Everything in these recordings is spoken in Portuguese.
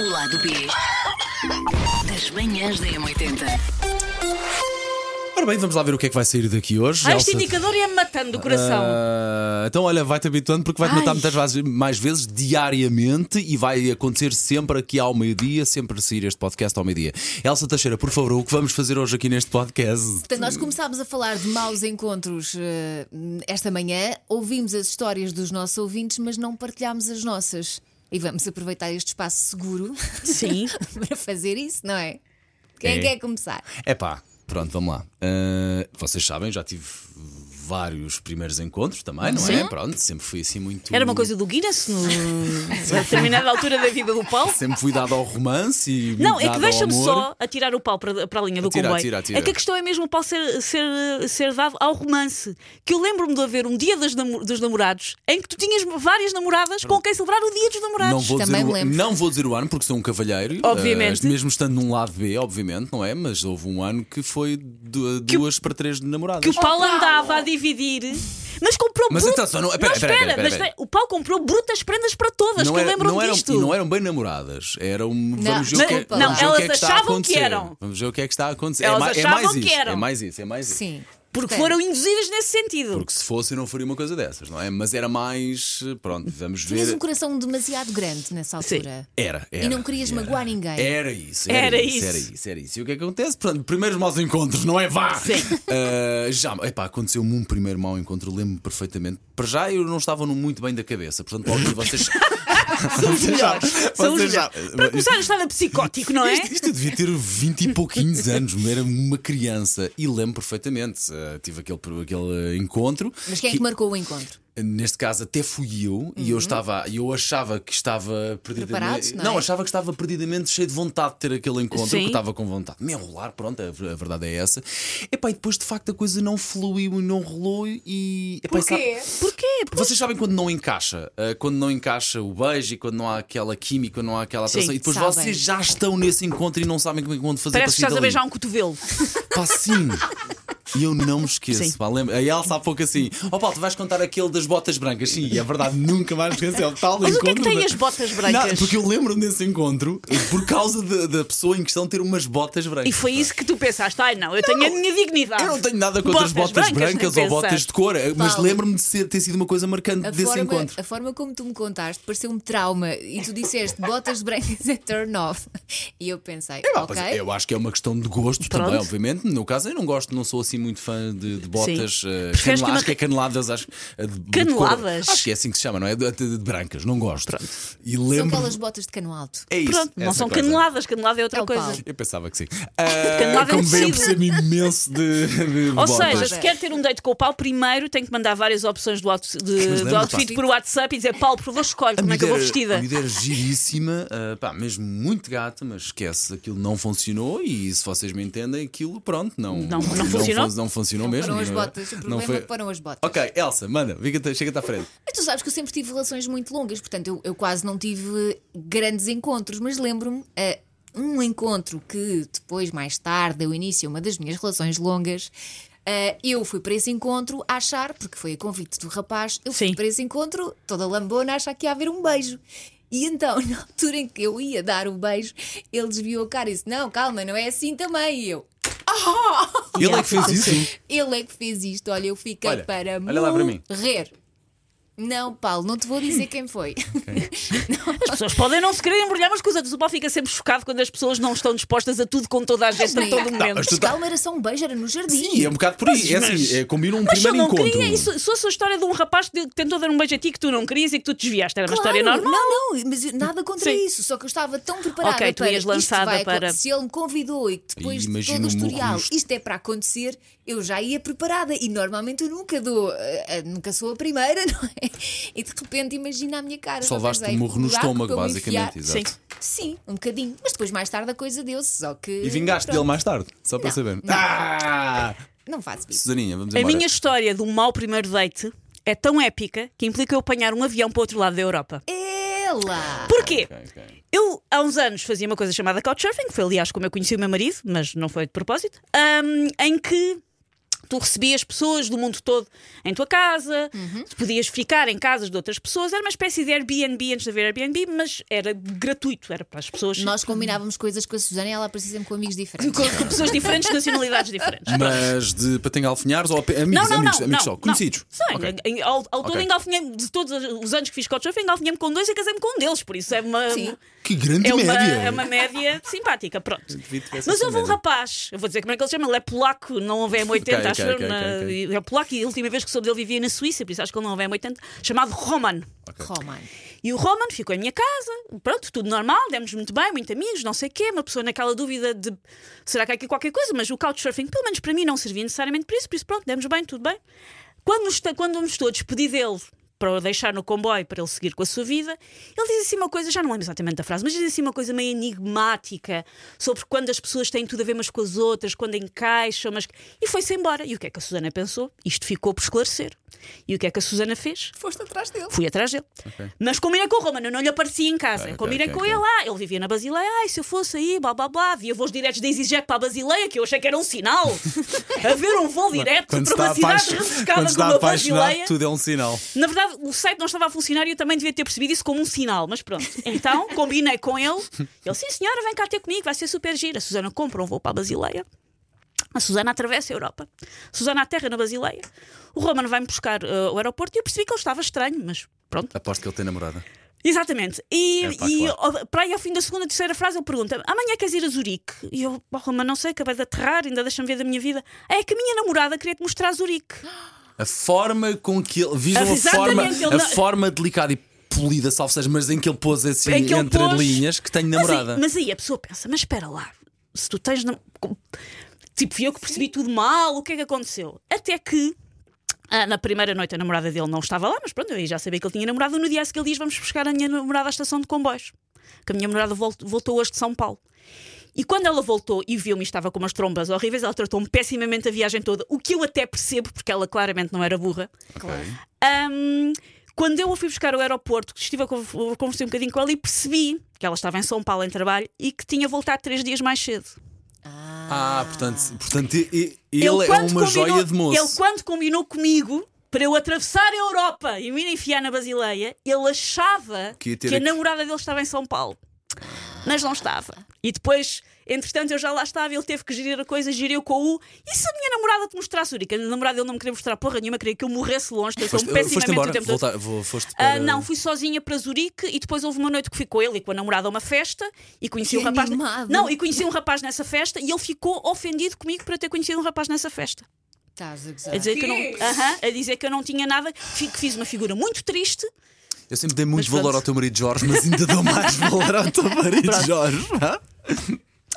O lado B das manhãs da M80. Ora bem, vamos lá ver o que é que vai sair daqui hoje. Ah, este Elsa. indicador ia-me matando do coração. Ah, então, olha, vai-te habituando porque vai-te Ai. matar muitas vezes, mais vezes diariamente e vai acontecer sempre aqui ao meio-dia, sempre a sair este podcast ao meio-dia. Elsa Teixeira, por favor, o que vamos fazer hoje aqui neste podcast? Portanto, nós começámos a falar de maus encontros eh, esta manhã, ouvimos as histórias dos nossos ouvintes, mas não partilhámos as nossas. E vamos aproveitar este espaço seguro Sim. para fazer isso, não é? Quem É. quer começar? É pá, pronto, vamos lá. Ah, vocês sabem, já tive vários primeiros encontros também, não é? Pronto, sempre fui assim muito. Era uma coisa do Guinness no... a determinada altura da vida do Paulo. Sempre fui dado ao romance e. Não, é que deixa-me só atirar o pau para, para a linha do Atira, comboio. atira, atira. É que a questão é mesmo o pau ser, ser, ser dado ao romance. Que eu lembro-me de haver um dia dos, namo- dos namorados em que tu tinhas várias namoradas com quem celebrar o dia dos namorados. Não vou, dizer Também o, me lembro. não vou dizer o ano porque sou um cavalheiro. Obviamente. eh, mesmo estando num lado B, obviamente, não é? Mas houve um ano que foi du- duas para três namoradas. Que o Paulo andava a dividir, mas comprou Mas brutas- atenção, não- espera, espera, espera, mas espera. o Paulo comprou brutas prendas para todas, que eu era- lembro-me não eram, disto. não eram bem namoradas. Eram. vamos ver, Não, o que, é- não, vamos ver o que é elas que está a achavam que acontecer. eram. Vamos ver o que é que está a acontecer. Elas é, mais, é achavam mais que isso. eram. É mais isso, é mais isso. Sim. Porque Portanto, foram induzidas nesse sentido. Porque se fosse, eu não faria uma coisa dessas, não é? Mas era mais. Pronto, vamos Tinhas ver. um coração demasiado grande nessa Sim. altura. Era, era. E não querias era. magoar ninguém. Era isso, era, Era isso, isso. era isso, era isso. E o que é que acontece? Portanto, primeiros maus encontros, não é? Vá! Sim. Ah, já, epá, aconteceu-me um primeiro mau encontro, lembro-me perfeitamente. Para já eu não estava muito bem da cabeça, portanto, logo que vocês. São os melhores. São os vocês já- melhores. Para começar, eu estava psicótico, não é? Isto, isto eu devia ter 20 e pouquinhos anos, era uma criança e lembro perfeitamente. ah, tive aquele, aquele encontro. Mas quem é que marcou o encontro? Neste caso até fui eu e eu estava, eu achava que estava perdidamente. Uhum. Não é? achava que estava perdidamente cheio de vontade de ter aquele encontro, Sim. que estava com vontade de me enrolar, pronto, a, verdade é essa. Epá, e depois de facto a coisa não fluiu e não rolou e. Epá, e sabe- Porquê? Porque vocês sabem quando não encaixa, ah, quando não encaixa o beijo e quando não há aquela química, quando não há aquela atração, Sim, e depois sabem. vocês já estão nesse encontro e não sabem como é que vão fazer parece que para estás a beijar um cotovelo. Pá, sim. E eu não me esqueço. Pá, lembra- A Elsa há pouco assim: Ó Paulo, tu vais contar aquele das botas brancas. Sim, é verdade, nunca mais me esqueci. É o tal Mas o que é que encontro tem da- as botas brancas? Não, porque eu lembro-me desse encontro por causa da- da pessoa em questão ter umas botas brancas. E foi isso que tu pensaste. Ai não, eu tenho a minha dignidade. Eu não tenho nada contra as botas nem brancas ou botas de cor, mas lembro-me de ser- ter sido uma coisa marcante A desse forma, encontro. a forma como tu me contaste pareceu um trauma e tu disseste botas brancas é turn off. E eu pensei, Ah, ok. Eu acho que é uma questão de gostos Pronto. também, obviamente. No meu caso, eu não gosto, não sou assim muito fã de, de botas. eh, que canela- uma- Acho que é caneladas. Acho, eh, de- de Caneladas? cor. Acho que é assim que se chama, não é? De, de- de brancas, não gosto. E São lembro. aquelas botas de cano alto. É isso. Pronto, não são coisa. caneladas, canelada é outra É coisa. Eu pensava que sim. É como um a tecido. perceber imenso de, de Ou botas. seja, se quer ter um date com o Paulo, primeiro tem que mandar várias opções do, out- de- do outfit por WhatsApp e dizer Paulo, por favor, escolhe como é que eu vou A vestida. miúda era giríssima, ah, pá, mesmo muito gata, mas esquece, aquilo não funcionou e se vocês me entendem, aquilo pronto, não, Não- não funcionou? Não, funcionou Não mesmo. foram as não- botas. O não problema foi- foram as botas. Ok, Elsa, manda, chega-te à frente. Mas tu sabes que eu sempre tive relações muito longas, portanto eu, eu quase não tive grandes encontros, mas lembro-me eh, um encontro que depois, mais tarde, deu início a uma das minhas relações longas. eh, eu fui para esse encontro a achar, porque foi a convite do rapaz, eu fui Sim. para esse encontro toda lambona a achar que ia haver um beijo. E então, na altura em que eu ia dar o beijo, ele desviou a cara e disse: Não, calma, não é assim também. E eu, Ele é que fez isso? ele é que fez isto. Olha, eu fiquei Olha, para olha lá para mim. morrer. Não, Paulo, não te vou dizer quem foi. As pessoas podem não se querer embrulhar umas com as outras. O Paulo fica sempre chocado quando as pessoas não estão dispostas a tudo com toda a gente a todo momento. mas tu tá- calma, era só um beijo, era no jardim. Sim, é um bocado por aí. É Mas- assim, é, combina um Mas primeiro não encontro. queria, isso, se fosse a história de um rapaz que tentou dar um beijo a ti que tu não querias e que tu desviaste, era uma Claro, história normal. Não, não, mas nada contra Sim. isso. Só que eu estava tão preparada Ok, tu para ias isto lançada vai para-. Se ele me convidou e que depois de todo o historial isto é para acontecer, eu já ia preparada. E normalmente eu nunca dou, eh, nunca sou a primeira, não é? E de repente imagina a minha cara. Só levaste um murro no estômago, basicamente. Exato. Sim. Sim, um bocadinho. Mas depois mais tarde a coisa deu-se. Só que. E vingaste pronto, dele mais tarde, só para Não, saber. não. Ah! Não faço isso. Susaninha, vamos A embora. minha história de um mau primeiro date é tão épica que implica eu apanhar um avião para o outro lado da Europa. Ela! Porquê? Ok, ok. Eu, há uns anos, fazia uma coisa chamada Couchsurfing, que foi aliás como eu conheci o meu marido, mas não foi de propósito, ahm, em que Tu recebias pessoas do mundo todo em tua casa, Uhum. tu podias ficar em casas de outras pessoas, era uma espécie de Airbnb antes de haver Airbnb, mas era gratuito, era para as pessoas. Nós combinávamos coisas com a Susana e ela aparecia sempre com amigos diferentes. com, com pessoas diferentes, nacionalidades diferentes. Mas de patengalfinhares ou amigos, Não, não, amigos, não, amigos não, só, conhecidos. Sim, Ok. em- ao, ao todo Ok. engalfinhei de todos os anos que fiz Couchsurfing, engalfinhei-me com dois e casei-me com um deles, por isso é uma. Sim. Que grande É uma, média! é uma média simpática, pronto. Mas houve um rapaz, eu vou dizer como é que ele se chama, ele é polaco, não houve M80, Ok, acho ok, eu, ok, na- ok, é polaco e a última vez que soube dele vivia na Suíça, por isso acho que ele não houve M80, chamado Roman. Roman. E o Roman ficou em minha casa, pronto, tudo normal, demos muito bem, muito amigos, não sei o quê, uma pessoa naquela dúvida de será que há aqui qualquer coisa, mas o couchsurfing, pelo menos para mim, não servia necessariamente para isso, por isso pronto, demos bem, tudo bem. Quando, nos- quando me estou a despedir dele para o deixar no comboio para ele seguir com a sua vida, ele diz assim uma coisa, já não lembro exatamente a frase, mas diz assim uma coisa meio enigmática sobre quando as pessoas têm tudo a ver umas com as outras, quando encaixam, mas... e foi-se embora. E o que é que a Susana pensou? Isto ficou por esclarecer. E o que é que a Susana fez? Foste atrás dele. Fui atrás dele. Mas combinei com o Roman, eu não lhe aparecia em casa. Ok, ok, combinei ok, com ok. ele lá. Ele vivia na Basileia. Ai, se eu fosse aí, blá blá blá. Via voos diretos da EasyJet para a Basileia, que eu achei que era um sinal. Haver um voo direto Quando para uma cidade está como a apaixonado, Basileia. tudo é um sinal. Na verdade, o site não estava a funcionar e eu também devia ter percebido isso como um sinal, mas pronto. Então, combinei com ele. Ele, sim senhora, vem cá ter comigo, vai ser super giro. A Susana compra um voo para a Basileia. A Susana atravessa a Europa. A Susana aterra na Basileia. O Roman vai-me buscar uh, ao aeroporto e eu percebi que ele estava estranho, mas pronto. Aposto que ele tem namorada. Exatamente. E, É pá, e claro. ó, para aí ao fim da segunda, terceira frase, ele pergunta: amanhã queres ir a Zurique? E eu, oh, Roman, não sei, acabei de aterrar, ainda deixa-me ver da minha vida. É que a minha namorada queria te mostrar Zurique. A forma com que ele. Vejam a forma, a não- forma delicada e polida, salvo seja, mas em que ele pôs assim que ele entre pôs- linhas que tenho Mas aí- namorada. Mas aí, a pessoa pensa, mas espera lá, se tu tens. nam- com- Tipo, fui eu que percebi tudo mal, o que é que aconteceu? Até que. ah, na primeira noite a namorada dele não estava lá, mas pronto, eu já sabia que ele tinha namorado. No dia a seguir ele diz: Vamos buscar a minha namorada à estação de comboios. Que a minha namorada volt- voltou hoje de São Paulo. E quando ela voltou e viu-me e estava com umas trombas horríveis, ela tratou-me pessimamente a viagem toda, o que eu até percebo, porque ela claramente não era burra. Ahm, quando eu a fui buscar ao aeroporto, estive a conversar um bocadinho com ela e percebi que ela estava em São Paulo em trabalho e que tinha voltado três dias mais cedo. Ah, portanto, portanto e- e- ele, é quando uma combinou- joia de moço. Ele, quando combinou comigo para eu atravessar a Europa e me enfiar na Basileia, ele achava Que que a namorada dele estava em São Paulo. Mas não estava. E depois, entretanto, eu já lá estava, ele teve que gerir a coisa, geriu com o. E se a minha namorada te mostrasse Zurique? A namorada dele não me queria mostrar porra nenhuma, queria que eu morresse longe, tratou-me foste pessimamente embora? o tempo vou- foste Ah, para- não, fui sozinha para Zurique e depois houve uma noite que fui com ele e com a namorada a uma festa e conheci Que um rapaz. animado. Não, e conheci um rapaz nessa festa e ele ficou ofendido comigo por eu ter conhecido um rapaz nessa festa. Estás a gozar. A dizer que eu não, Aham, a dizer que eu não tinha nada, que fiz uma figura muito triste. Eu sempre dei muito Mas pronto. valor ao teu marido Jorge, mas ainda dou mais valor ao teu marido Jorge.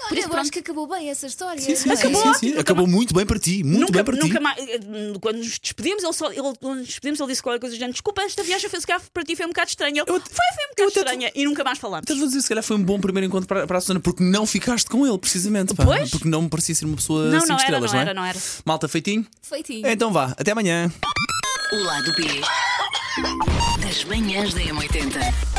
Hã? Olha, eu acho que acabou bem essa história. Sim, sim, é? sim, sim, sim. Acabou muito bem para ti. Muito nunca, bem para nunca ti. mais. eh, Quando nos despedimos, ele só. Ele, quando nos despedimos, ele disse qualquer coisa do género: Desculpa, esta viagem foi, se calhar, para ti foi um bocado estranha. Eu, Eu foi, foi um bocado estranha. E nunca mais falámos. Estás a dizer, se calhar foi um bom primeiro encontro para, para a Susana, porque não ficaste com ele, precisamente. pá. Pois. Porque não me parecia ser uma pessoa Não, cinco não era, estrelas, não é? era, não era. Malta, feitinho? Feitinho. Então vá, até amanhã. O lado B das manhãs da M80.